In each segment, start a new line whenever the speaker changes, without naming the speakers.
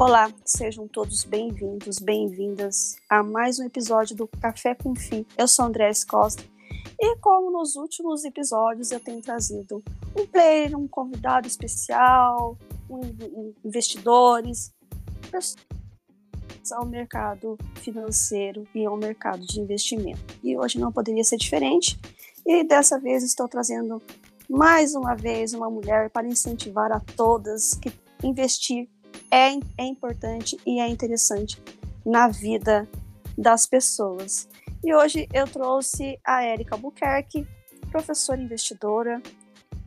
Olá, sejam todos bem-vindos, bem-vindas a mais um episódio do Café com Fi. Eu sou André Costa e como nos últimos episódios eu tenho trazido um player, um convidado especial, um, investidores, ao mercado financeiro e ao mercado de investimento. E hoje não poderia ser diferente. E dessa vez estou trazendo mais uma vez uma mulher para incentivar a todas que investir é, é importante e é interessante na vida das pessoas. E hoje eu trouxe a Érica Albuquerque, professora investidora,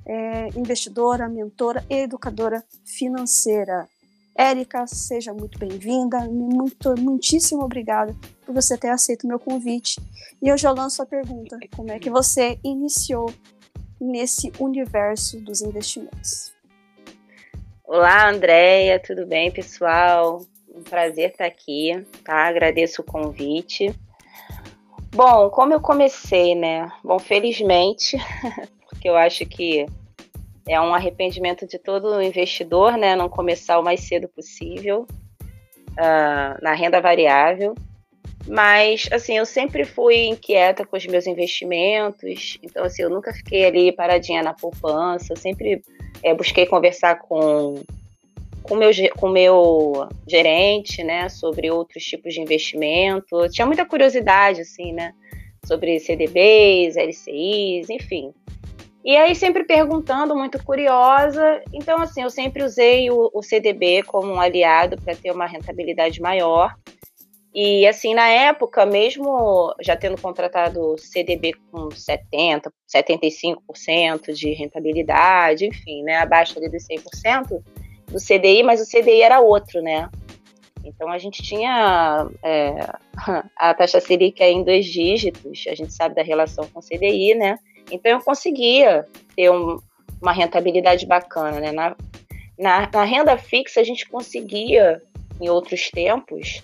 é, investidora, mentora e educadora financeira. Érica, seja muito bem-vinda, muito, muitíssimo obrigada por você ter aceito o meu convite. E eu já lanço a pergunta: como é que você iniciou nesse universo dos investimentos?
Olá, Andréia, tudo bem, pessoal? Um prazer estar aqui, tá? Agradeço o convite. Bom, como eu comecei, né? Bom, felizmente, porque eu acho que é um arrependimento de todo investidor, né? Não começar o mais cedo possível uh, na renda variável. Mas, assim, eu sempre fui inquieta com os meus investimentos, então, assim, eu nunca fiquei ali paradinha na poupança, eu sempre é, busquei conversar com com meu com meu gerente, né, sobre outros tipos de investimento. Eu tinha muita curiosidade assim, né, sobre CDBs, LCIs, enfim. E aí sempre perguntando, muito curiosa. Então assim, eu sempre usei o, o CDB como um aliado para ter uma rentabilidade maior. E assim, na época, mesmo já tendo contratado CDB com 70, 75% de rentabilidade, enfim, né, abaixo ali dos 100% do CDI, mas o CDI era outro, né? Então a gente tinha é, a taxa Selic em dois dígitos, a gente sabe da relação com o CDI, né? Então eu conseguia ter um, uma rentabilidade bacana, né? Na, na, na renda fixa a gente conseguia, em outros tempos,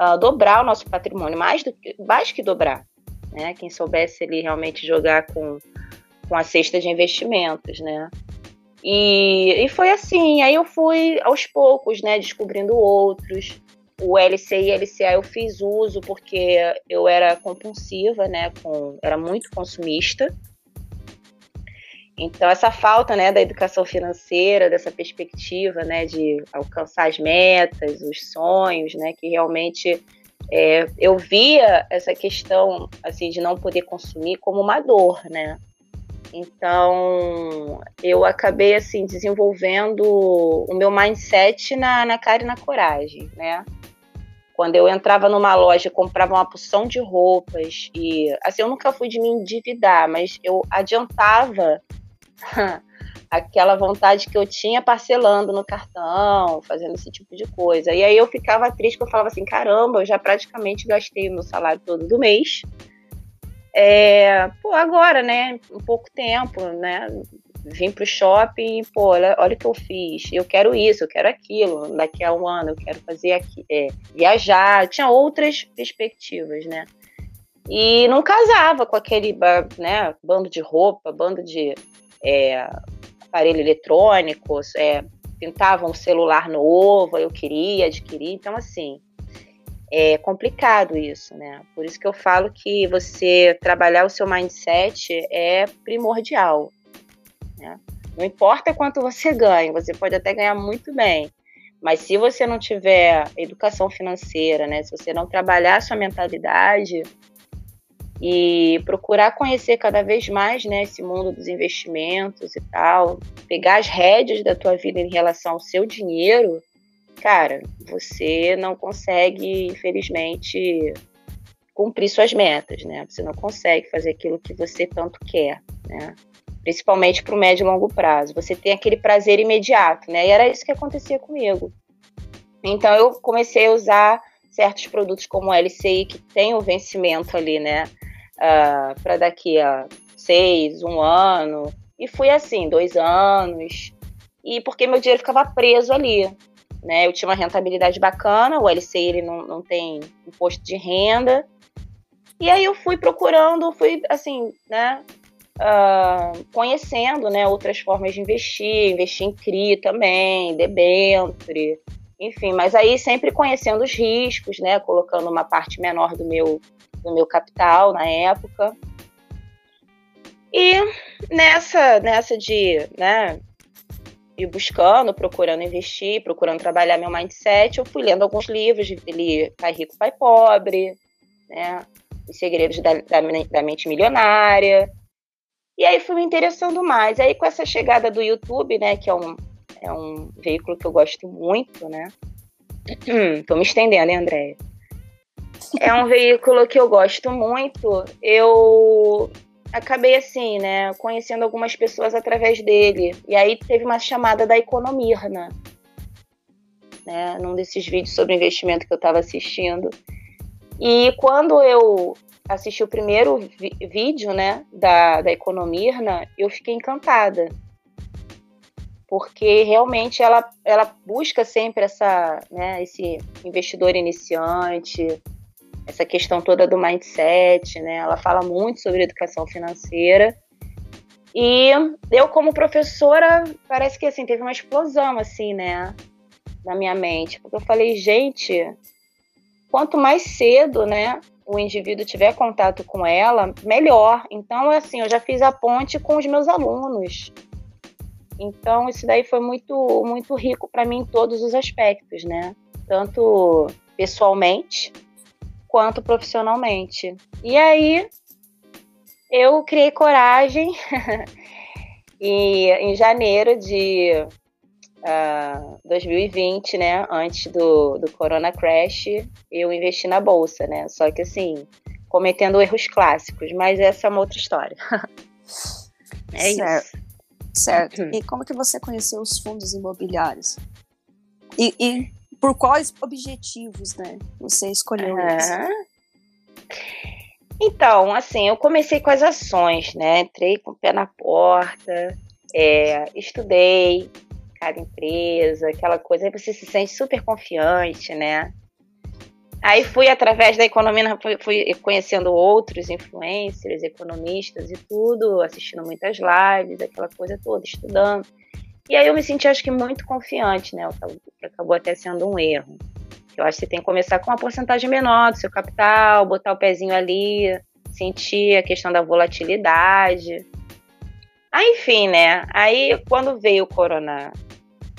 uh, dobrar o nosso patrimônio, mais, do mais que dobrar. Né? Quem soubesse ali realmente jogar com, com a cesta de investimentos, né? E, e foi assim, aí eu fui aos poucos, né, descobrindo outros. O LCI e LCA eu fiz uso porque eu era compulsiva, né, com, era muito consumista. Então, essa falta né, da educação financeira, dessa perspectiva né, de alcançar as metas, os sonhos, né, que realmente é, eu via essa questão assim de não poder consumir como uma dor, né? Então, eu acabei assim desenvolvendo o meu mindset na, na cara e na coragem, né? Quando eu entrava numa loja, comprava uma porção de roupas e assim, eu nunca fui de me endividar, mas eu adiantava aquela vontade que eu tinha parcelando no cartão, fazendo esse tipo de coisa. E aí eu ficava triste, porque eu falava assim, caramba, eu já praticamente gastei o meu salário todo do mês. É, pô, agora, né, um pouco tempo, né, vim pro shopping, pô, olha, olha o que eu fiz, eu quero isso, eu quero aquilo, daqui a um ano eu quero fazer aqui, é, viajar, tinha outras perspectivas, né, e não casava com aquele, né, bando de roupa, bando de é, aparelho eletrônico, é, um celular novo, eu queria adquirir. Então, assim, é complicado isso, né? Por isso que eu falo que você trabalhar o seu mindset é primordial. Né? Não importa quanto você ganha, você pode até ganhar muito bem. Mas se você não tiver educação financeira, né? Se você não trabalhar a sua mentalidade, e procurar conhecer cada vez mais né, esse mundo dos investimentos e tal, pegar as rédeas da tua vida em relação ao seu dinheiro, cara, você não consegue, infelizmente, cumprir suas metas, né? Você não consegue fazer aquilo que você tanto quer, né? Principalmente para o médio e longo prazo. Você tem aquele prazer imediato, né? E era isso que acontecia comigo. Então eu comecei a usar certos produtos como o LCI que tem o vencimento ali, né? Uh, ah, para daqui a seis, um ano. E fui assim, dois anos. E porque meu dinheiro ficava preso ali. Né? Eu tinha uma rentabilidade bacana, o LCI ele não, não tem imposto de renda. E aí eu fui procurando, fui assim, né? Uh, conhecendo né, outras formas de investir, investir em CRI também, debenture, enfim, mas aí sempre conhecendo os riscos, né? Colocando uma parte menor do meu, do meu capital na época. E nessa, nessa de, né, ir buscando, procurando investir, procurando trabalhar meu mindset, eu fui lendo alguns livros, li Pai Rico, Pai Pobre, né, Os Segredos da, da, da Mente Milionária, e aí fui me interessando mais. Aí com essa chegada do YouTube, né, que é um, é um veículo que eu gosto muito, né, tô me estendendo, hein, Andréia? É um veículo que eu gosto muito. Eu acabei assim, né, conhecendo algumas pessoas através dele. E aí teve uma chamada da Economirna, né, num desses vídeos sobre investimento que eu estava assistindo. E quando eu assisti o primeiro vídeo, né, da, da Economirna, eu fiquei encantada. Porque realmente ela, ela busca sempre essa, né, esse investidor iniciante, essa questão toda do mindset, né? Ela fala muito sobre educação financeira. E eu, como professora, parece que assim, teve uma explosão, assim, né? Na minha mente. Porque eu falei, gente, quanto mais cedo, né? O indivíduo tiver contato com ela, melhor. Então, assim, eu já fiz a ponte com os meus alunos. Então, isso daí foi muito, muito rico para mim em todos os aspectos, né? Tanto pessoalmente, quanto profissionalmente. E aí eu criei coragem e em janeiro de uh, ah, 2020, né, antes do, do Corona Crash, eu investi na bolsa, né? Só que assim, cometendo erros clássicos, mas essa é uma outra história.
é certo. isso. Certo. Uhum. E como que você conheceu os fundos imobiliários? E, e por quais objetivos, né? Você escolheu uhum. isso?
Então, assim, eu comecei com as ações, né? Entrei com o pé na porta, é, estudei cada empresa, aquela coisa, aí você se sente super confiante, né? Aí fui através da economia, fui, conhecendo outros influencers, economistas e tudo, assistindo muitas lives, aquela coisa toda, estudando. E aí eu me senti, acho que, muito confiante, né? Acabou até sendo um erro. Eu acho que você tem que começar com uma porcentagem menor do seu capital, botar o pezinho ali, sentir a questão da volatilidade. Aí, enfim, né? Aí, quando veio o Corona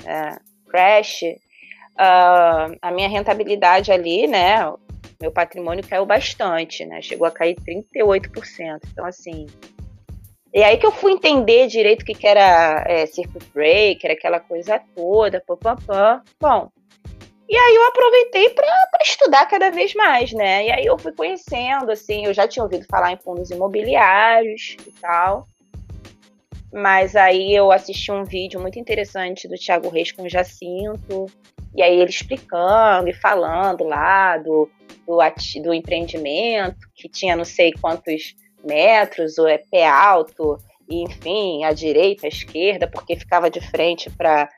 é, Crash, uh, a minha rentabilidade ali, né? Meu patrimônio caiu bastante, né? Chegou a cair 38%. Então, assim, e aí que eu fui entender direito o que, que era é, circuit breaker, aquela coisa toda, papapá. Bom, e aí eu aproveitei para estudar cada vez mais, né? E aí eu fui conhecendo, assim, eu já tinha ouvido falar em fundos imobiliários e tal. Mas aí eu assisti um vídeo muito interessante do Thiago Reis com o Jacinto, e aí ele explicando e falando lá do, do, do empreendimento, que tinha não sei quantos metros, ou é pé alto, enfim, à direita, à esquerda, porque ficava de frente para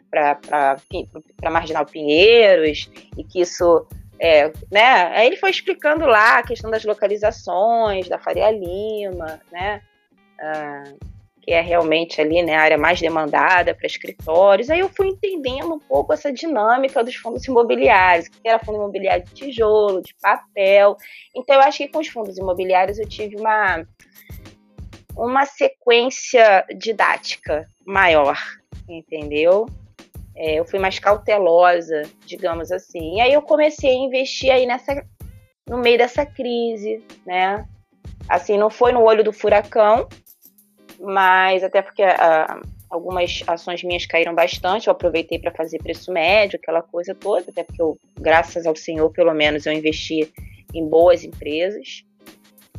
Marginal Pinheiros, e que isso. É, né? Aí ele foi explicando lá a questão das localizações, da Faria Lima, né? Ah, que é realmente ali né, a área mais demandada para escritórios. Aí eu fui entendendo um pouco essa dinâmica dos fundos imobiliários, que era fundo imobiliário de tijolo, de papel. Então eu acho que com os fundos imobiliários eu tive uma, uma sequência didática maior, entendeu? É, eu fui mais cautelosa, digamos assim. E aí eu comecei a investir aí nessa, no meio dessa crise, né? Assim, não foi no olho do furacão, mas até porque uh, algumas ações minhas caíram bastante, eu aproveitei para fazer preço médio, aquela coisa toda, até porque eu, graças ao Senhor, pelo menos eu investi em boas empresas.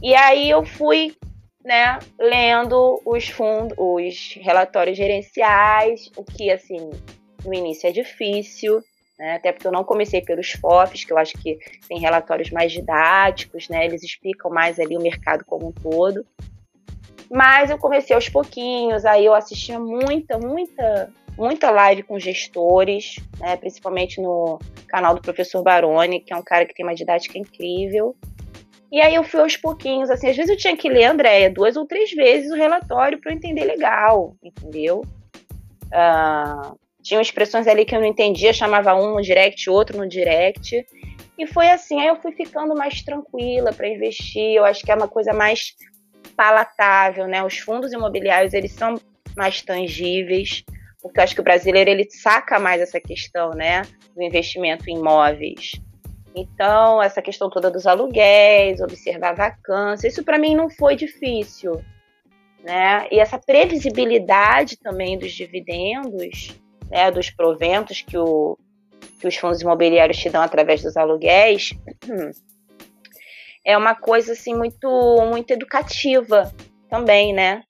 E aí eu fui, né, lendo os fundos, os relatórios gerenciais, o que assim, no início é difícil, né, até porque eu não comecei pelos FOFs, que eu acho que tem relatórios mais didáticos, né, eles explicam mais ali o mercado como um todo. Mas eu comecei aos pouquinhos, aí eu assistia muita, muita, muita live com gestores, né, principalmente no canal do professor Baroni, que é um cara que tem uma didática incrível. E aí eu fui aos pouquinhos, assim, às vezes eu tinha que ler, Andréia, duas ou três vezes o relatório para eu entender legal, entendeu? Uh, tinham expressões ali que eu não entendia, chamava um no direct, outro no direct. E foi assim, aí eu fui ficando mais tranquila para investir. Eu acho que é uma coisa mais palatável, né? Os fundos imobiliários, eles são mais tangíveis, porque eu acho que o brasileiro ele saca mais essa questão, né, do investimento em imóveis. Então, essa questão toda dos aluguéis, observar vacância, isso para mim não foi difícil, né? E essa previsibilidade também dos dividendos, né, dos proventos que, o, que os fundos imobiliários te dão através dos aluguéis, é uma coisa assim muito muito educativa também, né?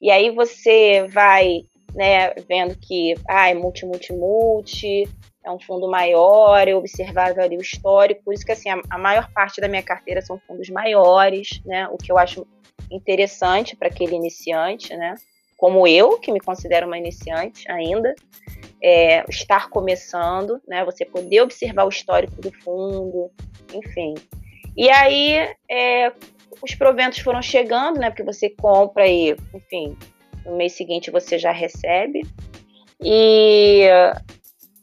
E aí você vai, né, vendo que ah, é multi multi multi, é um fundo maior, eu observava ali o histórico, por isso que assim, a, a maior parte da minha carteira são fundos maiores, né? O que eu acho interessante para aquele iniciante, né? Como eu, que me considero uma iniciante ainda, é, estar começando, né? Você poder observar o histórico do fundo, enfim. E aí é, os proventos foram chegando, né? Porque você compra e, enfim, no mês seguinte você já recebe. E,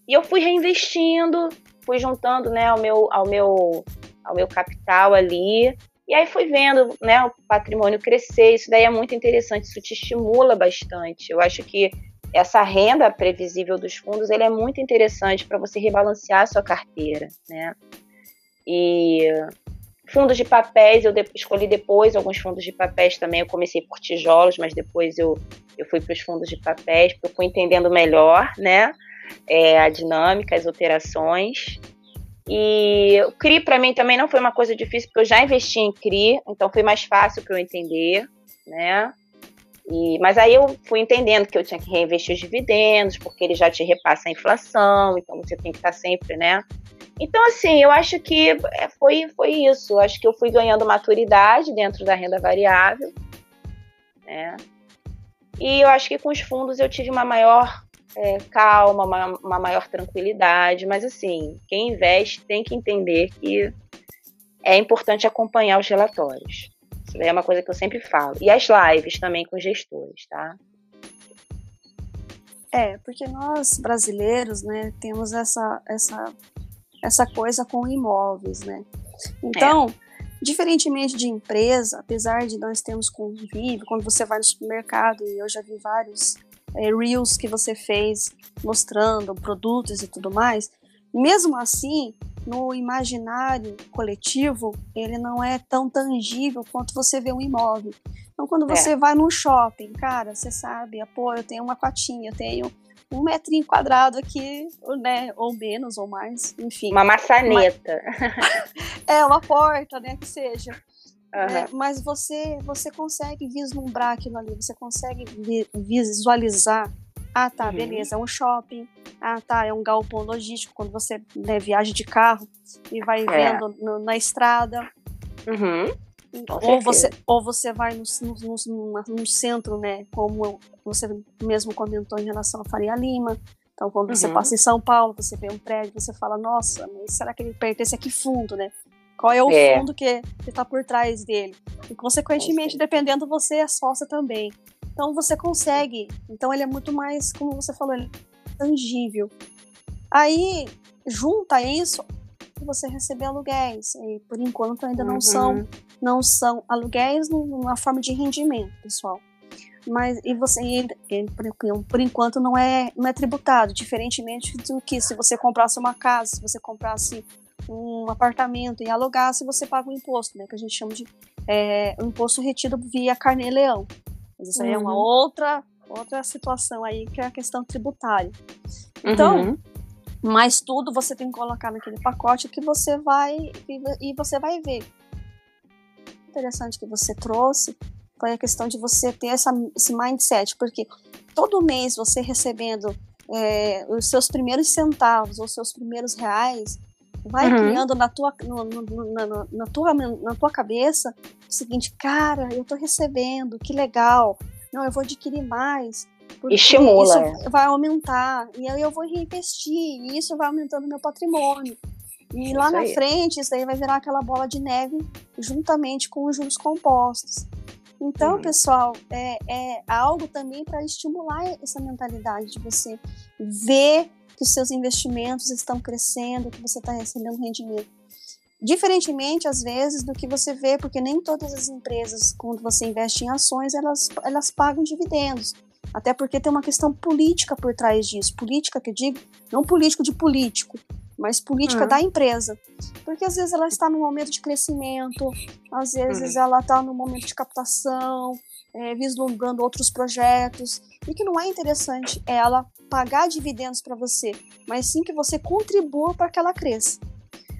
e eu fui reinvestindo, fui juntando, né, ao meu, ao meu, ao meu capital ali. E aí fui vendo, né, o patrimônio crescer. Isso daí é muito interessante, isso te estimula bastante. Eu acho que essa renda previsível dos fundos, ele é muito interessante para você rebalancear a sua carteira, né? E Fundos de papéis, eu de, escolhi depois alguns fundos de papéis também. Eu comecei por tijolos, mas depois eu, eu fui para os fundos de papéis, porque eu fui entendendo melhor, né? É, a dinâmica, as operações. E o CRI para mim também não foi uma coisa difícil, porque eu já investi em CRI, então foi mais fácil para eu entender, né? E, mas aí eu fui entendendo que eu tinha que reinvestir os dividendos, porque ele já te repassa a inflação, então você tem que estar sempre, né, então, assim, eu acho que é, foi, foi isso. Eu acho que eu fui ganhando maturidade dentro da renda variável. Né? E eu acho que com os fundos eu tive uma maior é, calma, uma, uma, maior tranquilidade. Mas, assim, quem investe tem que entender que é importante acompanhar os relatórios. Isso é uma coisa que eu sempre falo. E as lives também com gestores, tá?
É, porque nós brasileiros, né, temos essa, essa essa coisa com imóveis, né? Então, é. diferentemente de empresa, apesar de nós termos convívio, quando você vai no supermercado, e eu já vi vários é, reels que você fez mostrando produtos e tudo mais, mesmo assim, no imaginário coletivo, ele não é tão tangível quanto você vê um imóvel. Então, quando você é. vai num shopping, cara, você sabe, pô, eu tenho uma cotinha, eu tenho um metrinho quadrado aqui, né? Ou menos, ou mais, enfim.
Uma maçaneta.
é, uma porta, né? Que seja. Uhum. mas você, você consegue vislumbrar aquilo ali, você consegue visualizar. Ah, tá, uhum. beleza, é um shopping. Ah, tá, é um galpão logístico, quando você né, viaja de carro e vai é. vendo no, na estrada.
Uhum
ou você, ou você vai no, no, no, no, centro, né? Como você mesmo comentou em relação a Faria Lima. Então, quando uhum. você passa em São Paulo, você vê um prédio, você fala, nossa, mas será que ele pertence a que fundo, né? Qual é o é. fundo que está por trás dele? E, consequentemente, dependendo, você é sócia também. Então, você consegue. Então, ele é muito mais, como você falou, é tangível. Aí, junta isso você receber aluguéis. E, por enquanto, ainda não são uhum não são aluguéis numa forma de rendimento, pessoal. Mas e você e, por enquanto não é não é tributado, diferentemente do que se você comprasse uma casa, se você comprasse um apartamento e alugasse, você paga o um imposto, né? Que a gente chama de é, um imposto retido via carnê-leão. Mas isso aí uhum. é uma uhum. outra outra situação aí que é a questão tributária. Então, uhum. mas tudo você tem que colocar naquele pacote que você vai e, e você vai ver interessante que você trouxe foi a questão de você ter essa, esse mindset, porque todo mês você recebendo é, os seus primeiros centavos ou seus primeiros reais, vai uhum. criando na tua, no, no, na, na, tua, na tua cabeça o seguinte, cara, eu tô recebendo, que legal, não, eu vou adquirir mais.
Estimula.
Isso vai aumentar, e aí eu vou reinvestir, e isso vai aumentando meu patrimônio. E lá na frente, isso aí vai virar aquela bola de neve juntamente com os juros compostos. Então, uhum. pessoal, é, é algo também para estimular essa mentalidade de você ver que os seus investimentos estão crescendo, que você está recebendo rendimento. Diferentemente, às vezes, do que você vê, porque nem todas as empresas, quando você investe em ações, elas, elas pagam dividendos. Até porque tem uma questão política por trás disso. Política que eu digo, não político de político, mas política uhum. da empresa. Porque às vezes ela está no momento de crescimento, às vezes uhum. ela está no momento de captação, é, vislumbrando outros projetos. E que não é interessante ela pagar dividendos para você, mas sim que você contribua para que ela cresça.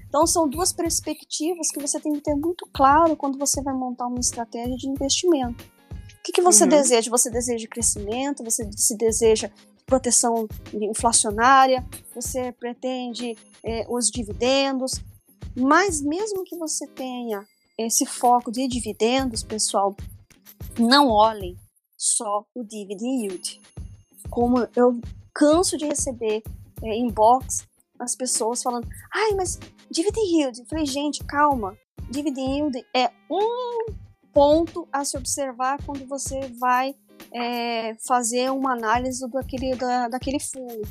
Então, são duas perspectivas que você tem que ter muito claro quando você vai montar uma estratégia de investimento. O que, que você uhum. deseja? Você deseja crescimento? Você se deseja proteção inflacionária? Você pretende é, os dividendos? Mas, mesmo que você tenha esse foco de dividendos, pessoal, não olhem só o dividend yield. Como eu canso de receber é, inbox as pessoas falando, ai, mas dividend yield. Eu falei, gente, calma. Dividend yield é um ponto a se observar quando você vai é, fazer uma análise daquele, da, daquele fundo.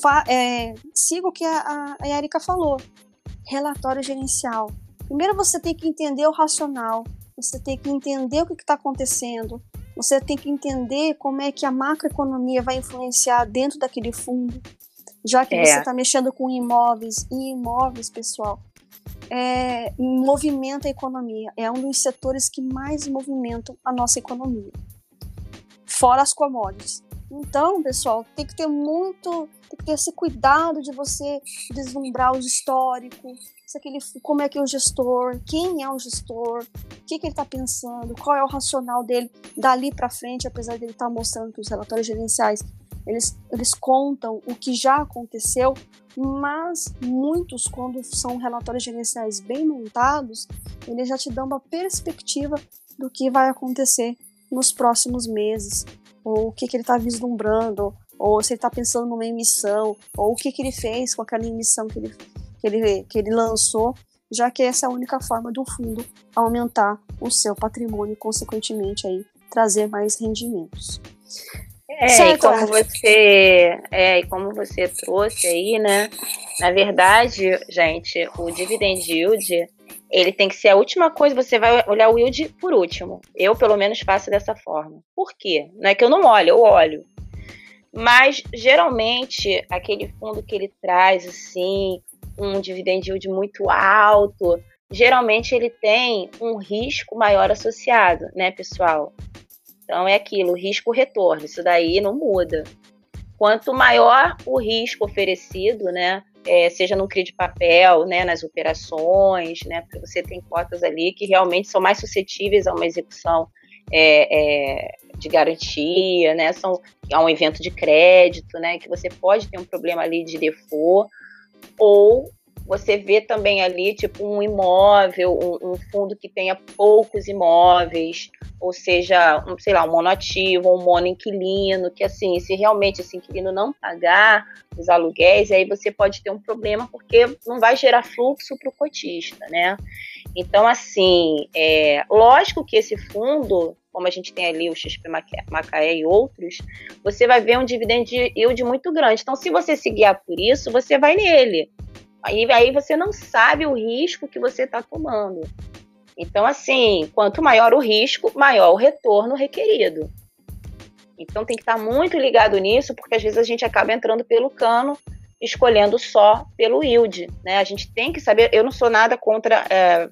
Fa, é, siga o que a, a Erika falou. Relatório gerencial. Primeiro você tem que entender o racional, você tem que entender o que está acontecendo, você tem que entender como é que a macroeconomia vai influenciar dentro daquele fundo já que é. você está mexendo com imóveis e imóveis, pessoal, é, movimenta a economia. É um dos setores que mais movimentam a nossa economia. Fora as commodities. Então, pessoal, tem que ter muito, tem que ter esse cuidado de você deslumbrar os históricos, se aquele, como é que é o gestor, quem é o gestor, o que, que ele está pensando, qual é o racional dele dali para frente, apesar de ele estar tá mostrando que os relatórios gerenciais eles, eles contam o que já aconteceu, mas muitos, quando são relatórios gerenciais bem montados, eles já te dão uma perspectiva do que vai acontecer nos próximos meses, ou o que, que ele está vislumbrando, ou se ele está pensando numa emissão, ou o que, que ele fez com aquela emissão que ele, que, ele, que ele lançou, já que essa é a única forma do fundo aumentar o seu patrimônio e, consequentemente, aí, trazer mais rendimentos.
É, certo. e como você, é, e como você trouxe aí, né? Na verdade, gente, o dividend yield, ele tem que ser a última coisa, você vai olhar o yield por último. Eu, pelo menos, faço dessa forma. Por quê? Não é que eu não olho, eu olho. Mas, geralmente, aquele fundo que ele traz, assim, um dividend yield muito alto, geralmente ele tem um risco maior associado, né, pessoal? Então é aquilo, risco-retorno, isso daí não muda. Quanto maior o risco oferecido, né, é, seja no CRI de papel, né, nas operações, né, porque você tem cotas ali que realmente são mais suscetíveis a uma execução é, é, de garantia, né, são a um evento de crédito, né, que você pode ter um problema ali de default, ou você vê também ali, tipo, um imóvel, um, um, fundo que tenha poucos imóveis, ou seja, um, sei lá, um monoativo, um monoinquilino, que assim, se realmente esse inquilino não pagar os aluguéis, aí você pode ter um problema porque não vai gerar fluxo para o cotista, né? Então, assim, é, lógico que esse fundo, como a gente tem ali o XP Macaé e outros, você vai ver um dividend yield muito grande. Então, se você se guiar por isso, você vai nele. Aí, aí você não sabe o risco que você está tomando. Então, assim, quanto maior o risco, maior o retorno requerido. Então tem que estar muito ligado nisso, porque às vezes a gente acaba entrando pelo cano, escolhendo só pelo yield. Né? A gente tem que saber. Eu não sou nada contra é,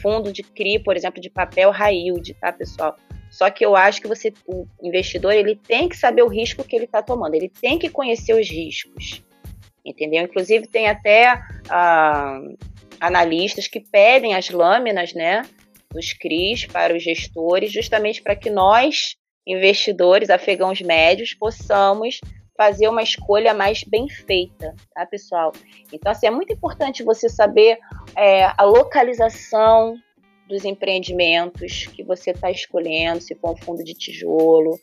fundo de CRI, por exemplo, de papel high yield, tá, pessoal? Só que eu acho que você, o investidor, ele tem que saber o risco que ele está tomando, ele tem que conhecer os riscos entendeu? Inclusive tem até ah, analistas que pedem as lâminas, né, dos CRIs para os gestores, justamente para que nós, investidores, afegãos médios, possamos fazer uma escolha mais bem feita, tá, pessoal? Então, assim, é muito importante você saber é, a localização dos empreendimentos que você está escolhendo, se for um fundo de tijolo,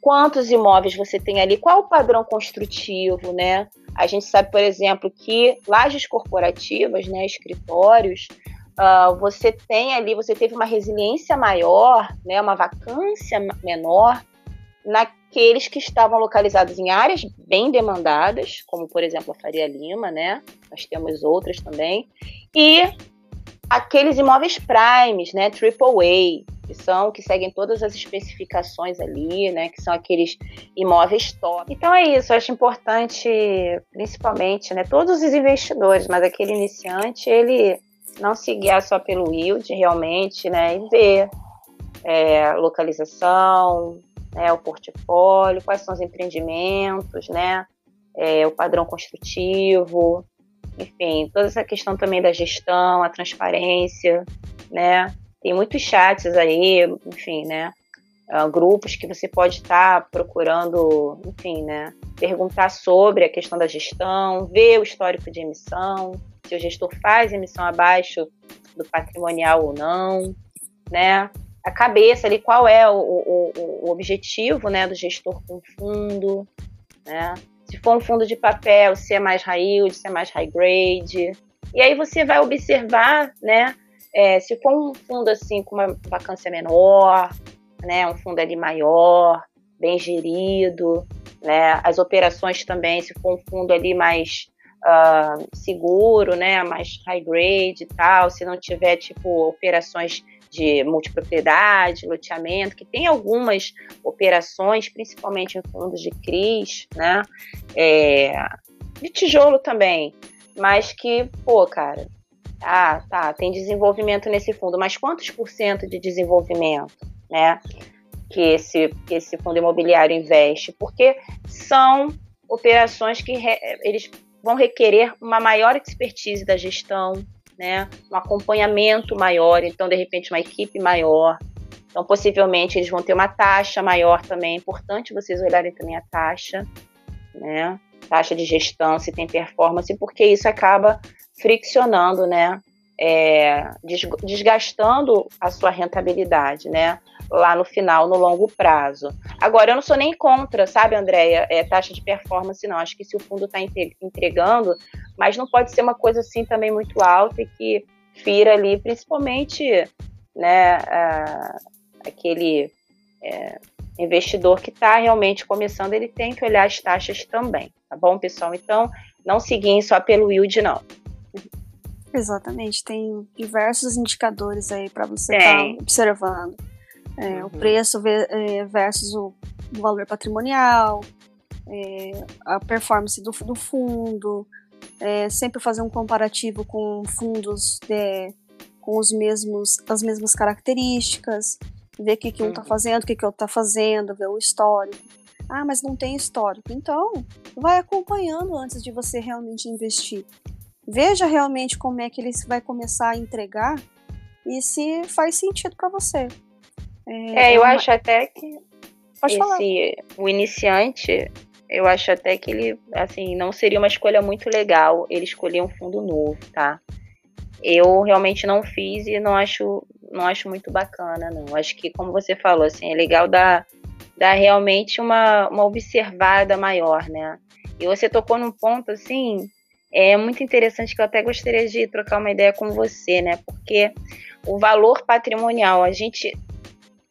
quantos imóveis você tem ali, qual o padrão construtivo, né? A gente sabe, por exemplo, que lajes corporativas, né, escritórios, uh, você tem ali, você teve uma resiliência maior, né, uma vacância menor naqueles que estavam localizados em áreas bem demandadas, como por exemplo a Faria Lima, né? Nós temos outras também. E aqueles imóveis primes, né, triple A, que são que seguem todas as especificações ali, né, que são aqueles imóveis top. Então é isso, eu acho importante, principalmente, né, todos os investidores, mas aquele iniciante, ele não se guiar só pelo yield realmente, né, e ver é, localização, né, o portfólio, quais são os empreendimentos, né, é, o padrão construtivo, enfim, toda essa questão também da gestão, a transparência, né? Tem muitos chats aí, enfim, né? Uh, grupos que você pode estar tá procurando, enfim, né? Perguntar sobre a questão da gestão, ver o histórico de emissão, se o gestor faz emissão abaixo do patrimonial ou não, né? A cabeça ali, qual é o, o, o objetivo, né, do gestor com fundo, né? Se for um fundo de papel, se é mais high yield, se é mais high grade. E aí você vai observar, né? É, se for um fundo assim com uma vacância menor, né? Um fundo ali maior, bem gerido, né? As operações também, se for um fundo ali mais uh, seguro, né? Mais high grade e tal, se não tiver tipo operações de multipropriedade, loteamento, que tem algumas operações, principalmente em fundos de CRIs, né? É, de tijolo também, mas que, pô, cara, ah, tá, tem desenvolvimento nesse fundo, mas quantos por cento de desenvolvimento, né? Que esse, que esse fundo imobiliário investe? Porque são operações que re, eles vão requerer uma maior expertise da gestão, né? Um acompanhamento maior, então de repente uma equipe maior. Então possivelmente eles vão ter uma taxa maior também. É importante vocês olharem também a taxa, né? Taxa de gestão, se tem performance, porque isso acaba friccionando, né? É, desgastando a sua rentabilidade, né? Lá no final, no longo prazo. Agora, eu não sou nem contra, sabe, Andréia, é, taxa de performance, não. Acho que se o fundo está entregando, mas não pode ser uma coisa assim também muito alta e que fira ali, principalmente, né, aquele é, investidor que está realmente começando, ele tem que olhar as taxas também, tá bom, pessoal? Então, não seguir só pelo yield, não.
Exatamente, tem diversos indicadores aí para você estar tá observando. É, uhum. O preço é, versus o valor patrimonial, é, a performance do, do fundo, é, sempre fazer um comparativo com fundos de, com os mesmos, as mesmas características, ver o que, que um está uhum. fazendo, o que, que outro está fazendo, ver o histórico. Ah, mas não tem histórico. Então, vai acompanhando antes de você realmente investir. Veja realmente como é que ele vai começar a entregar e se faz sentido para você.
É, é eu uma... acho até que Pode esse, falar. o iniciante, eu acho até que ele, assim, não seria uma escolha muito legal ele escolher um fundo novo, tá? Eu realmente não fiz e não acho, não acho muito bacana, não. Acho que, como você falou, assim, é legal dar, dar realmente uma, uma observada maior, né? E você tocou num ponto, assim, é muito interessante que eu até gostaria de trocar uma ideia com você, né? Porque o valor patrimonial, a gente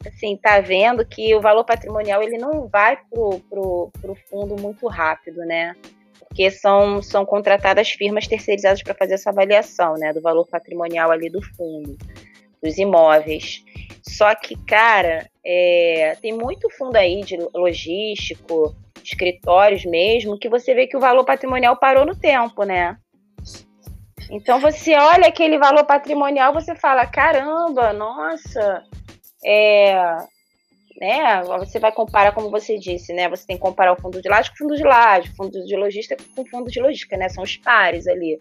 assim tá vendo que o valor patrimonial ele não vai pro, pro, pro fundo muito rápido, né? Porque são, são contratadas firmas terceirizadas para fazer essa avaliação, né? Do valor patrimonial ali do fundo, dos imóveis. Só que, cara, é, tem muito fundo aí de logístico, escritórios mesmo, que você vê que o valor patrimonial parou no tempo, né? Então você olha aquele valor patrimonial, você fala, caramba, nossa, é, né, você vai comparar, como você disse, né? Você tem que comparar o fundo de laje com o fundo de laje, fundo de logística com o fundo de logística, né? São os pares ali.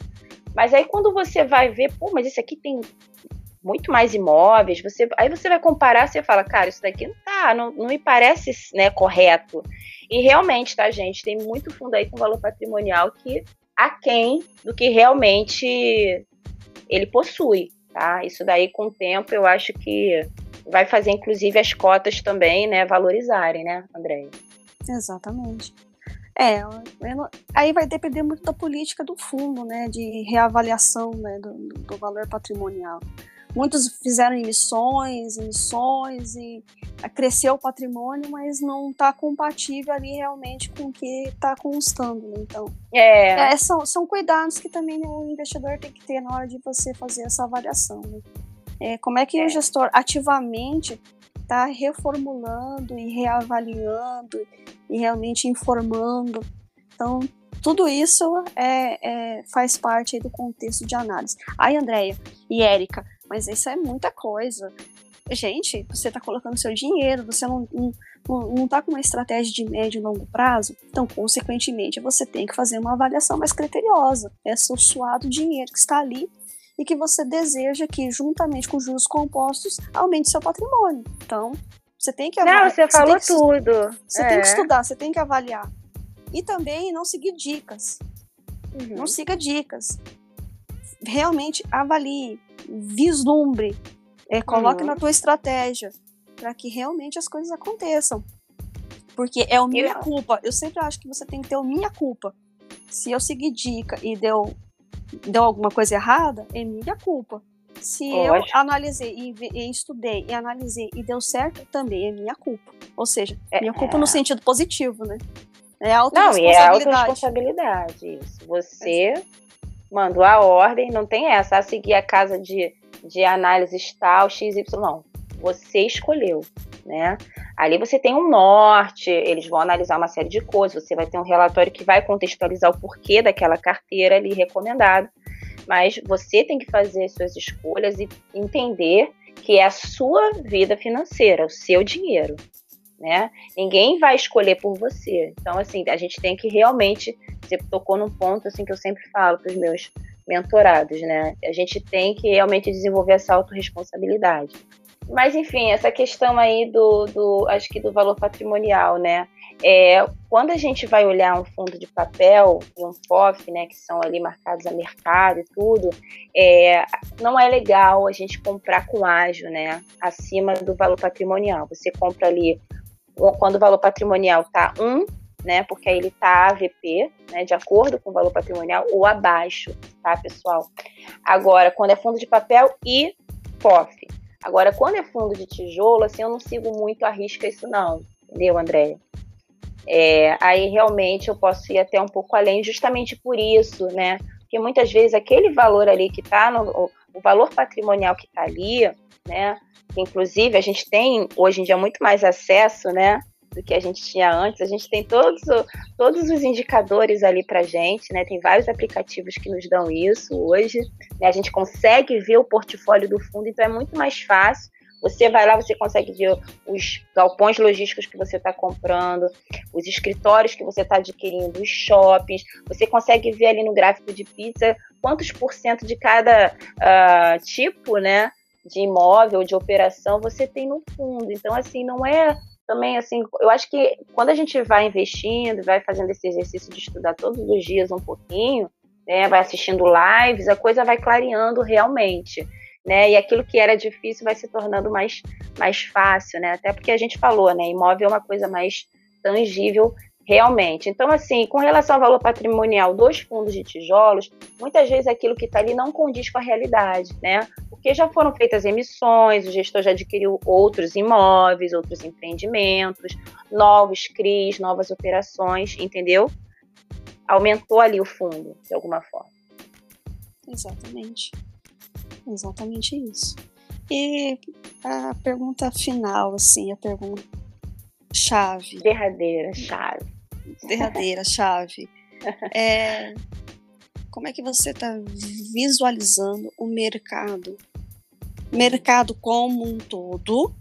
Mas aí quando você vai ver, pô, mas esse aqui tem muito mais imóveis, você, aí você vai comparar, você fala, cara, isso daqui não tá, não, não me parece né, correto. E realmente, tá, gente, tem muito fundo aí com valor patrimonial que aquém do que realmente ele possui, tá? Isso daí com o tempo eu acho que vai fazer inclusive as cotas também, né, valorizarem, né, André?
Exatamente. É, aí vai depender muito da política do fundo, né, de reavaliação né, do, do valor patrimonial. Muitos fizeram emissões, emissões e cresceu o patrimônio, mas não está compatível ali realmente com o que está constando. Né? Então, é. É, são, são cuidados que também o investidor tem que ter na hora de você fazer essa avaliação. Né? É, como é que o gestor ativamente está reformulando e reavaliando e realmente informando. Então, tudo isso é, é, faz parte do contexto de análise. Aí, Andréia e Érica, mas isso é muita coisa. Gente, você está colocando seu dinheiro, você não, não, está com uma estratégia de médio e longo prazo, então, consequentemente, você tem que fazer uma avaliação mais criteriosa. É seu suado dinheiro que está ali e que você deseja que, juntamente com juros compostos, aumente seu patrimônio. Então, você tem que
avaliar. Não, você, você falou tudo.
Você é. tem que estudar, você tem que avaliar. E também não seguir dicas. Uhum. Não siga dicas. Realmente avalie, vislumbre, é, coloque uhum. na tua estratégia para que realmente as coisas aconteçam. Porque é o minha eu... culpa. Eu sempre acho que você tem que ter o minha culpa. Se eu seguir dica e deu deu alguma coisa errada, é minha culpa. Se eu analisei e, e, estudei e analisei e deu certo, também é minha culpa. Ou seja, é, minha culpa é... no sentido positivo, né?
É autorresponsabilidade. Não, e é autorresponsabilidade, isso. Você é. mandou a ordem, não tem essa, a seguir a casa de, de análises tal, XY, não. Você escolheu, né? Ali você tem um norte, eles vão analisar uma série de coisas, você vai ter um relatório que vai contextualizar o porquê daquela carteira ali recomendada, mas você tem que fazer suas escolhas e entender que é a sua vida financeira, o seu dinheiro, né? Ninguém vai escolher por você. Então, assim, a gente tem que realmente, você tocou num ponto assim que eu sempre falo para os meus mentorados, né? A gente tem que realmente desenvolver essa autorresponsabilidade. Mas, enfim, essa questão aí do, do acho que do valor patrimonial, né? É, quando a gente vai olhar um fundo de papel e um FOF, né, que são ali marcados a mercado e tudo, é, não é legal a gente comprar com ágio, né, acima do valor patrimonial. Você compra ali, quando o valor patrimonial está 1, né, porque aí ele está AVP, né, de acordo com o valor patrimonial, ou abaixo, tá, pessoal? Agora, quando é fundo de papel e FOF, Agora, quando é fundo de tijolo, assim, eu não sigo muito a risca isso não, entendeu, André? É, aí realmente eu posso ir até um pouco além, justamente por isso, né? Porque muitas vezes aquele valor ali que está o valor patrimonial que está ali, né? inclusive a gente tem hoje em dia muito mais acesso, né? Do que a gente tinha antes. A gente tem todos, todos os indicadores ali para gente, né? Tem vários aplicativos que nos dão isso hoje. Né? A gente consegue ver o portfólio do fundo, então é muito mais fácil. Você vai lá, você consegue ver os galpões logísticos que você está comprando, os escritórios que você está adquirindo, os shoppings. Você consegue ver ali no gráfico de pizza quantos por cento de cada uh, tipo, né? de imóvel, de operação, você tem no fundo. Então, assim, não é também, assim, eu acho que quando a gente vai investindo, vai fazendo esse exercício de estudar todos os dias um pouquinho, né, vai assistindo lives, a coisa vai clareando realmente, né, e aquilo que era difícil vai se tornando mais, mais fácil, né, até porque a gente falou, né, imóvel é uma coisa mais tangível realmente. Então, assim, com relação ao valor patrimonial dos fundos de tijolos, muitas vezes aquilo que está ali não condiz com a realidade, né? Porque já foram feitas emissões, o gestor já adquiriu outros imóveis, outros empreendimentos, novos CRIs, novas operações, entendeu? Aumentou ali o fundo, de alguma forma.
Exatamente. Exatamente isso. E a pergunta final, assim, a pergunta chave.
Derradeira chave
derradeira chave. É, como é que você está visualizando o mercado? Mercado como um todo,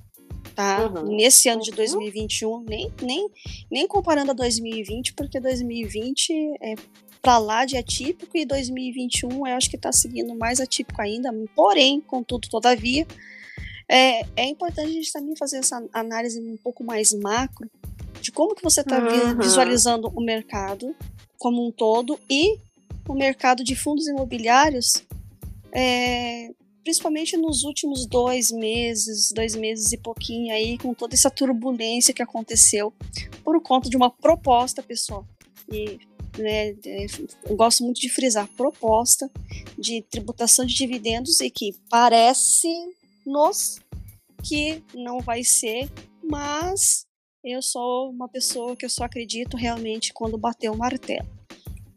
tá? Uhum. Nesse ano de 2021, uhum. nem, nem, nem comparando a 2020, porque 2020 é para lá de atípico e 2021 eu acho que está seguindo mais atípico ainda, porém, contudo, todavia, é, é importante a gente também fazer essa análise um pouco mais macro de como que você está uhum. visualizando o mercado como um todo e o mercado de fundos imobiliários, é, principalmente nos últimos dois meses, dois meses e pouquinho aí, com toda essa turbulência que aconteceu por conta de uma proposta, pessoal, e né, eu gosto muito de frisar proposta de tributação de dividendos e que parece-nos que não vai ser, mas eu sou uma pessoa que eu só acredito realmente quando bater o martelo.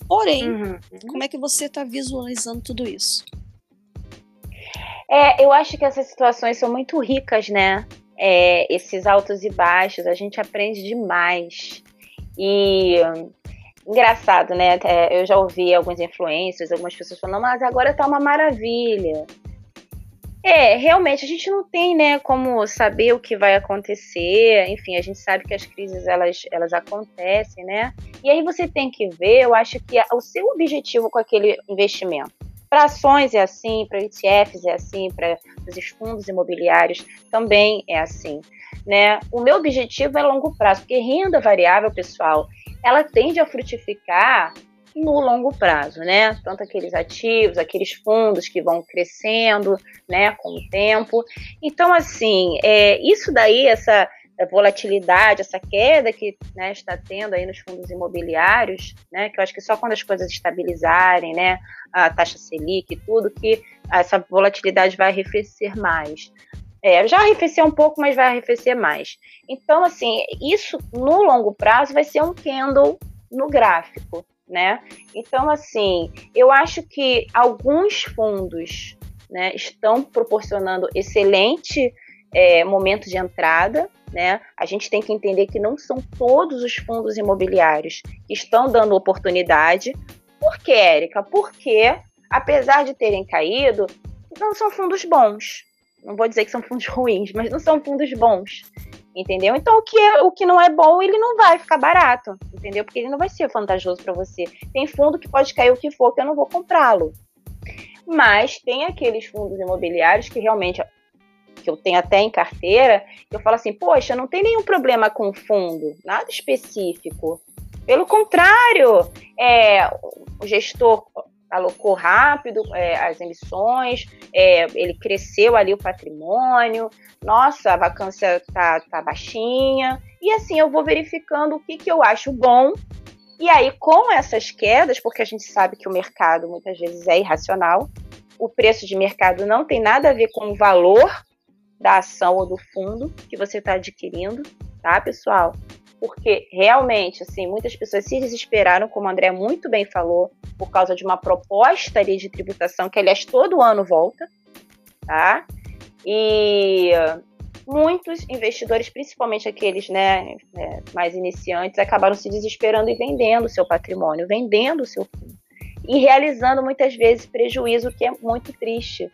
Porém, uhum. como é que você está visualizando tudo isso?
É, eu acho que essas situações são muito ricas, né? É, esses altos e baixos, a gente aprende demais. E engraçado, né? Eu já ouvi alguns influencers, algumas pessoas falando, mas agora tá uma maravilha. É, realmente a gente não tem, né, como saber o que vai acontecer. Enfim, a gente sabe que as crises elas, elas acontecem, né? E aí você tem que ver, eu acho que o seu objetivo com aquele investimento. Para ações é assim, para ETFs é assim, para os fundos imobiliários também é assim, né? O meu objetivo é longo prazo, porque renda variável, pessoal, ela tende a frutificar no longo prazo, né? Tanto aqueles ativos, aqueles fundos que vão crescendo, né, com o tempo. Então, assim, é, isso daí, essa volatilidade, essa queda que né, está tendo aí nos fundos imobiliários, né, que eu acho que só quando as coisas estabilizarem, né, a taxa Selic e tudo, que essa volatilidade vai arrefecer mais. É, já arrefeceu um pouco, mas vai arrefecer mais. Então, assim, isso no longo prazo vai ser um candle no gráfico, né? Então, assim, eu acho que alguns fundos né, estão proporcionando excelente é, momento de entrada, né? A gente tem que entender que não são todos os fundos imobiliários que estão dando oportunidade. Por quê, Érica? Porque, apesar de terem caído, não são fundos bons. Não vou dizer que são fundos ruins, mas não são fundos bons entendeu? Então o que, é, o que não é bom, ele não vai ficar barato, entendeu? Porque ele não vai ser vantajoso para você. Tem fundo que pode cair o que for, que eu não vou comprá-lo. Mas tem aqueles fundos imobiliários que realmente que eu tenho até em carteira, eu falo assim, poxa, não tem nenhum problema com fundo, nada específico. Pelo contrário, é, o gestor alocou rápido é, as emissões, é, ele cresceu ali o patrimônio, nossa, a vacância tá, tá baixinha, e assim eu vou verificando o que, que eu acho bom. E aí, com essas quedas, porque a gente sabe que o mercado muitas vezes é irracional, o preço de mercado não tem nada a ver com o valor da ação ou do fundo que você está adquirindo, tá, pessoal? Porque realmente, assim, muitas pessoas se desesperaram, como o André muito bem falou, por causa de uma proposta ali de tributação, que aliás todo ano volta, tá? E muitos investidores, principalmente aqueles né, é, mais iniciantes, acabaram se desesperando e vendendo o seu patrimônio, vendendo o seu fundo. E realizando muitas vezes prejuízo, que é muito triste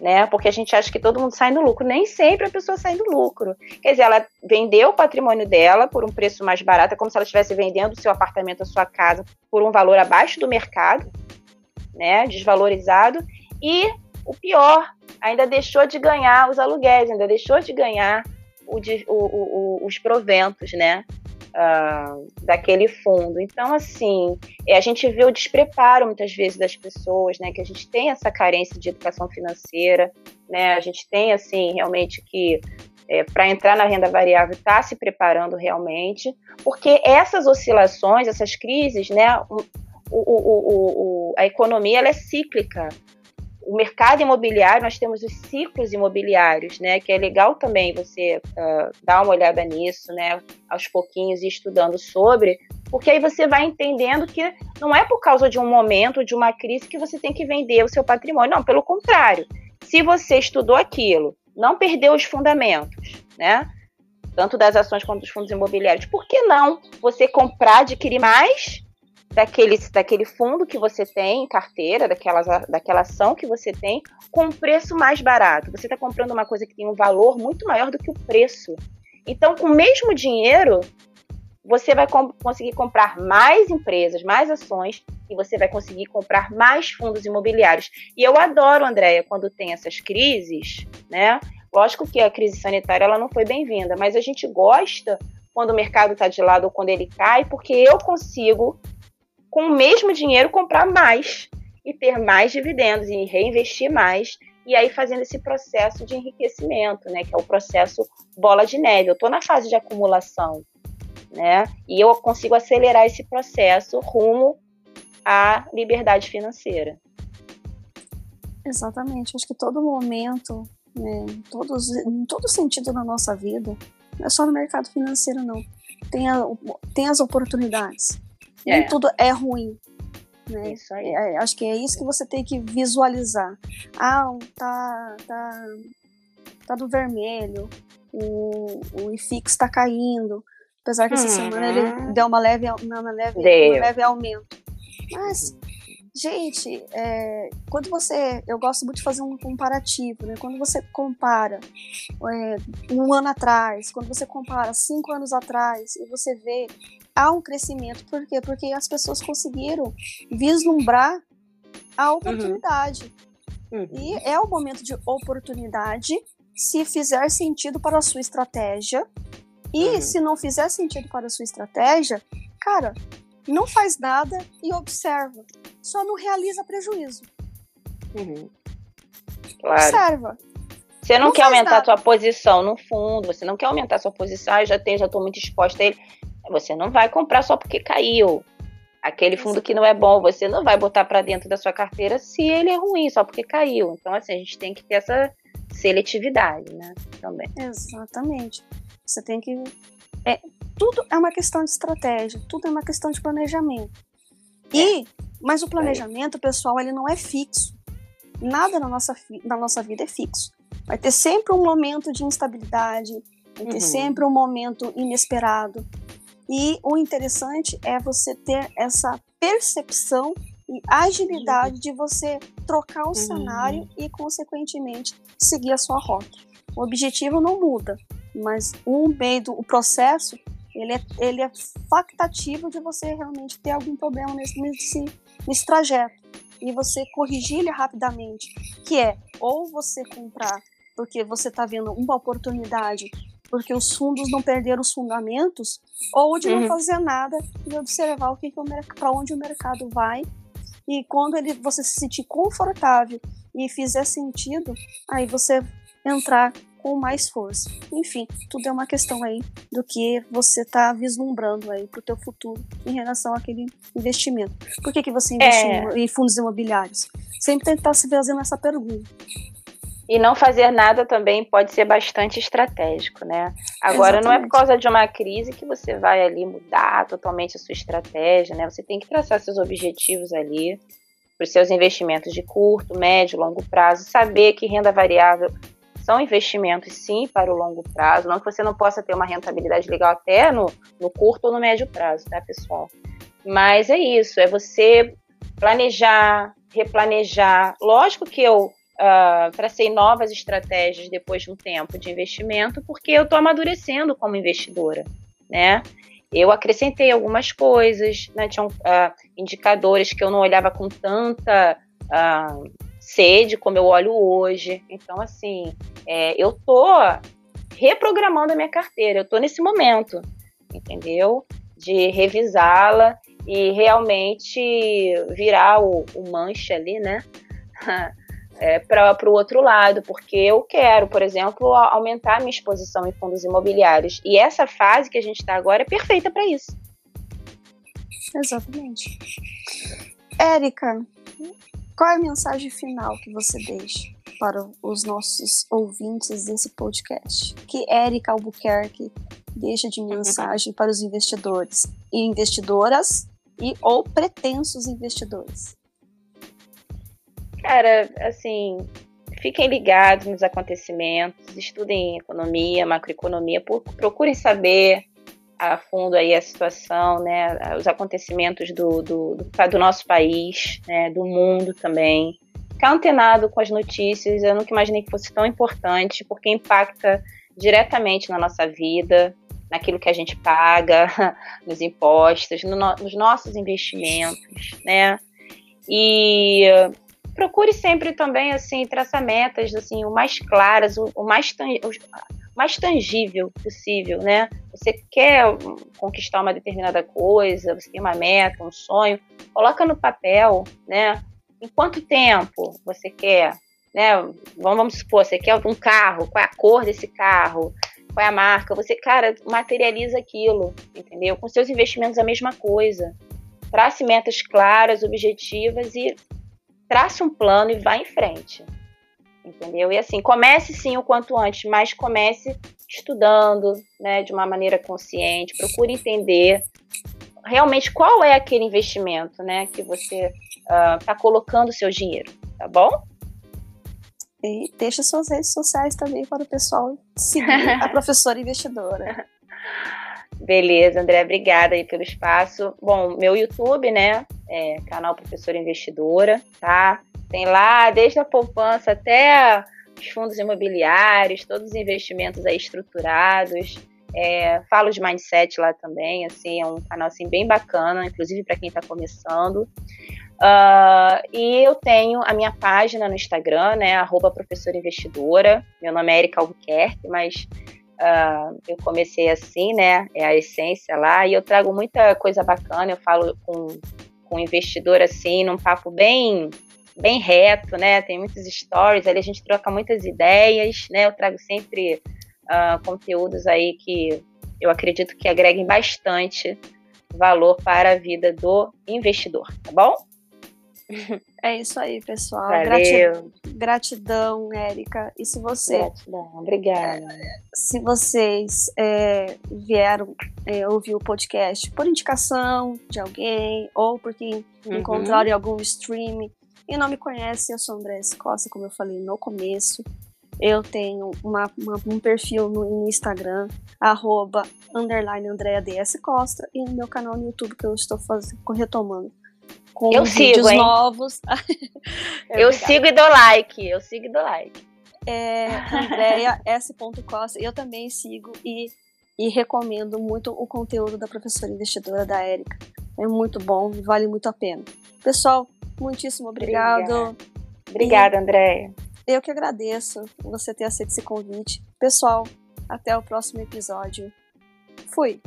né? Porque a gente acha que todo mundo sai no lucro. Nem sempre a pessoa sai no lucro. Quer dizer, ela vendeu o patrimônio dela por um preço mais barato, é como se ela estivesse vendendo o seu apartamento, a sua casa, por um valor abaixo do mercado, né? Desvalorizado. E o pior, ainda deixou de ganhar os aluguéis, ainda deixou de ganhar o, o, o, os proventos, né? Uh, daquele fundo. Então, assim, é, a gente vê o despreparo muitas vezes das pessoas, né? Que a gente tem essa carência de educação financeira, né? A gente tem, assim, realmente que é, para entrar na renda variável está se preparando realmente, porque essas oscilações, essas crises, né? O, o, o, a economia ela é cíclica o mercado imobiliário, nós temos os ciclos imobiliários, né? Que é legal também você uh, dar uma olhada nisso, né? Aos pouquinhos e estudando sobre, porque aí você vai entendendo que não é por causa de um momento, de uma crise, que você tem que vender o seu patrimônio. Não, pelo contrário. Se você estudou aquilo, não perdeu os fundamentos, né? Tanto das ações quanto dos fundos imobiliários, por que não você comprar, adquirir mais daquele, daquele fundo que você tem em carteira, daquela, daquela ação que você tem, com um preço mais barato. Você está comprando uma coisa que tem um valor muito maior do que o preço. Então, com o mesmo dinheiro, você vai com conseguir comprar mais empresas, mais ações, e você vai conseguir comprar mais fundos imobiliários. E eu adoro, Andréia, quando tem essas crises, né? Lógico que a crise sanitária ela não foi bem-vinda, mas a gente gosta quando o mercado está de lado ou quando ele cai, porque eu consigo com o mesmo dinheiro comprar mais e ter mais dividendos e reinvestir mais e aí fazendo esse processo de enriquecimento, né, que é o processo bola de neve. Eu estou na fase de acumulação, né? E eu consigo acelerar esse processo rumo à liberdade financeira.
Exatamente. Acho que todo momento, né, todos, em todo sentido na nossa vida, não é só no mercado financeiro, não. Tem, a, tem as oportunidades. É. Nem tudo é ruim. Né? Isso aí. É, acho que é isso que você tem que visualizar. Ah, tá, tá, tá do vermelho, o, o IFIX está caindo. Apesar que essa semana ele uhum. deu uma leve, uma leve, uma leve aumento. Mas, gente, é, quando você. Eu gosto muito de fazer um comparativo, né? Quando você compara é, um ano atrás, quando você compara cinco anos atrás, e você vê há um crescimento. Por quê? Porque as pessoas conseguiram vislumbrar a oportunidade. Uhum. Uhum. E é o momento de oportunidade se fizer sentido para a sua estratégia. E uhum. se não fizer sentido para a sua estratégia, cara, não faz nada e observa. Só não realiza prejuízo.
Uhum. Claro. Observa. Você não, não quer aumentar nada. a sua posição no fundo, você não quer aumentar a sua posição, ah, eu já tenho, já estou muito exposta a ele. Você não vai comprar só porque caiu. Aquele fundo que não é bom, você não vai botar para dentro da sua carteira se ele é ruim, só porque caiu. Então, assim, a gente tem que ter essa seletividade, né? Também.
Exatamente. Você tem que. É, tudo é uma questão de estratégia, tudo é uma questão de planejamento. É. E, mas o planejamento, pessoal, ele não é fixo. Nada na nossa, na nossa vida é fixo. Vai ter sempre um momento de instabilidade, vai ter uhum. sempre um momento inesperado. E o interessante é você ter essa percepção e agilidade de você trocar o uhum. cenário e, consequentemente, seguir a sua rota. O objetivo não muda, mas o meio do o processo ele é, ele é factativo de você realmente ter algum problema nesse, nesse, nesse trajeto e você corrigir ele rapidamente, que é ou você comprar porque você está vendo uma oportunidade porque os fundos não perderam os fundamentos, ou de uhum. não fazer nada e observar o que, que para onde o mercado vai e quando ele, você se sentir confortável e fizer sentido, aí você entrar com mais força. Enfim, tudo é uma questão aí do que você está vislumbrando aí para o teu futuro em relação àquele investimento. Por que, que você investiu é. em fundos imobiliários? Sempre tem que estar se fazendo essa pergunta.
E não fazer nada também pode ser bastante estratégico, né? Agora, Exatamente. não é por causa de uma crise que você vai ali mudar totalmente a sua estratégia, né? Você tem que traçar seus objetivos ali para os seus investimentos de curto, médio, longo prazo, saber que renda variável são investimentos sim para o longo prazo, não que você não possa ter uma rentabilidade legal até no, no curto ou no médio prazo, tá, pessoal? Mas é isso, é você planejar, replanejar. Lógico que eu uh, tracei novas estratégias depois de um tempo de investimento, porque eu estou amadurecendo como investidora, né? Eu acrescentei algumas coisas, né? Tinham uh, indicadores que eu não olhava com tanta uh, sede como eu olho hoje. Então, assim, é, eu tô reprogramando a minha carteira, eu tô nesse momento, entendeu? De revisá-la e realmente virar o, o mancha ali, né? é, para o outro lado, porque eu quero, por exemplo, aumentar a minha exposição em fundos imobiliários. E essa fase que a gente está agora é perfeita para isso.
Exatamente. Érica, qual é a mensagem final que você deixa para os nossos ouvintes desse podcast? Que Érica Albuquerque deixa de mensagem para os investidores e investidoras e ou pretensos investidores?
Cara, assim, fiquem ligados nos acontecimentos, estudem economia, macroeconomia, procurem saber a fundo aí a situação, né, os acontecimentos do, do, do, do nosso país, né, do mundo também. Ficar antenado com as notícias, eu nunca imaginei que fosse tão importante, porque impacta diretamente na nossa vida, naquilo que a gente paga, nos impostos, no, nos nossos investimentos, né? E procure sempre também assim traçar metas assim o mais claras, o, o mais o mais tangível possível, né? Você quer conquistar uma determinada coisa, você tem uma meta, um sonho, coloca no papel, né? Em quanto tempo você quer, né? Vamos, vamos supor, você quer um carro, qual é a cor desse carro? qual é a marca, você, cara, materializa aquilo, entendeu? Com seus investimentos a mesma coisa. Trace metas claras, objetivas e trace um plano e vá em frente. Entendeu? E assim, comece sim o quanto antes, mas comece estudando, né, de uma maneira consciente, procure entender realmente qual é aquele investimento, né, que você está uh, colocando o seu dinheiro, tá bom?
E deixa suas redes sociais também para o pessoal seguir a professora investidora.
Beleza, André, obrigada aí pelo espaço. Bom, meu YouTube, né, é canal Professora Investidora, tá? Tem lá desde a poupança até os fundos imobiliários, todos os investimentos aí estruturados. É, falo de mindset lá também, assim, é um canal assim bem bacana, inclusive para quem está começando. Uh, e eu tenho a minha página no Instagram, né, arroba professora investidora. Meu nome é Erika Albuquerque, mas uh, eu comecei assim, né, é a essência lá. E eu trago muita coisa bacana, eu falo com, com investidor assim, num papo bem bem reto, né? Tem muitos stories, ali a gente troca muitas ideias, né? Eu trago sempre uh, conteúdos aí que eu acredito que agreguem bastante valor para a vida do investidor, tá bom?
É isso aí, pessoal.
Valeu.
Gratidão, Érica. E se você.
Gratidão, obrigada.
Se vocês é, vieram é, ouvir o podcast por indicação de alguém ou porque uhum. encontraram em algum stream e não me conhece, eu sou André Costa, como eu falei no começo. Eu tenho uma, uma, um perfil no Instagram, arroba, underline Andrea DS Costa, e no meu canal no YouTube que eu estou fazendo, retomando. Com
eu
vídeos
sigo,
novos.
eu sigo e dou like, eu sigo e dou like.
É Andrea S. Costa, eu também sigo e, e recomendo muito o conteúdo da professora investidora da Érica. É muito bom, vale muito a pena. Pessoal, muitíssimo obrigado.
Obrigada, Obrigada Andréia.
Eu que agradeço você ter aceito esse convite. Pessoal, até o próximo episódio. Fui!